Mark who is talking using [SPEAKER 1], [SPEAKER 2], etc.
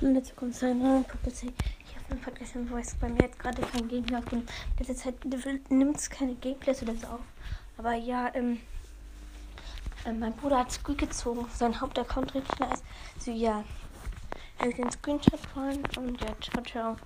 [SPEAKER 1] willkommen zu einer neuen Podcast. Ich habe einen Podcast im Voice bei mir jetzt gerade kein Gameplay auf In letzter Zeit nimmt es keine Gameplays oder so auf. Aber ja, ähm, äh, mein Bruder hat Squeak gezogen. Sein Hauptaccount richtig nice. So ja. Ich den Screenshot rein und ja, ciao, ciao.